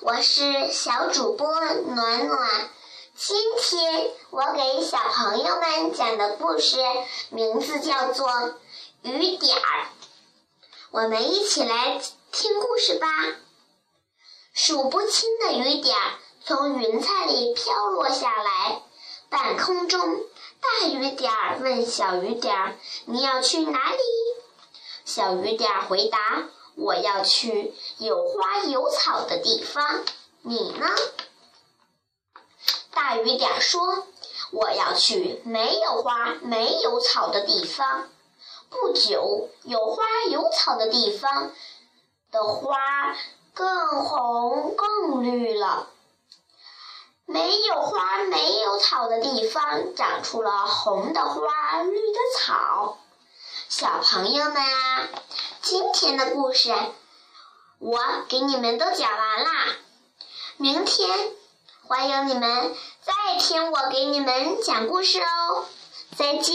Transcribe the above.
我是小主播暖暖。今天我给小朋友们讲的故事名字叫做《雨点儿》。我们一起来听故事吧。数不清的雨点儿从云彩里飘落下来，半空中，大雨点儿问小雨点儿：“你要去哪里？”小雨点儿回答：“我要去有花有草的地方。你呢？”大雨点说：“我要去没有花、没有草的地方。”不久，有花有草的地方的花更红更绿了。没有花、没有草的地方长出了红的花、绿的草。小朋友们啊，今天的故事我给你们都讲完啦。明天欢迎你们再听我给你们讲故事哦，再见。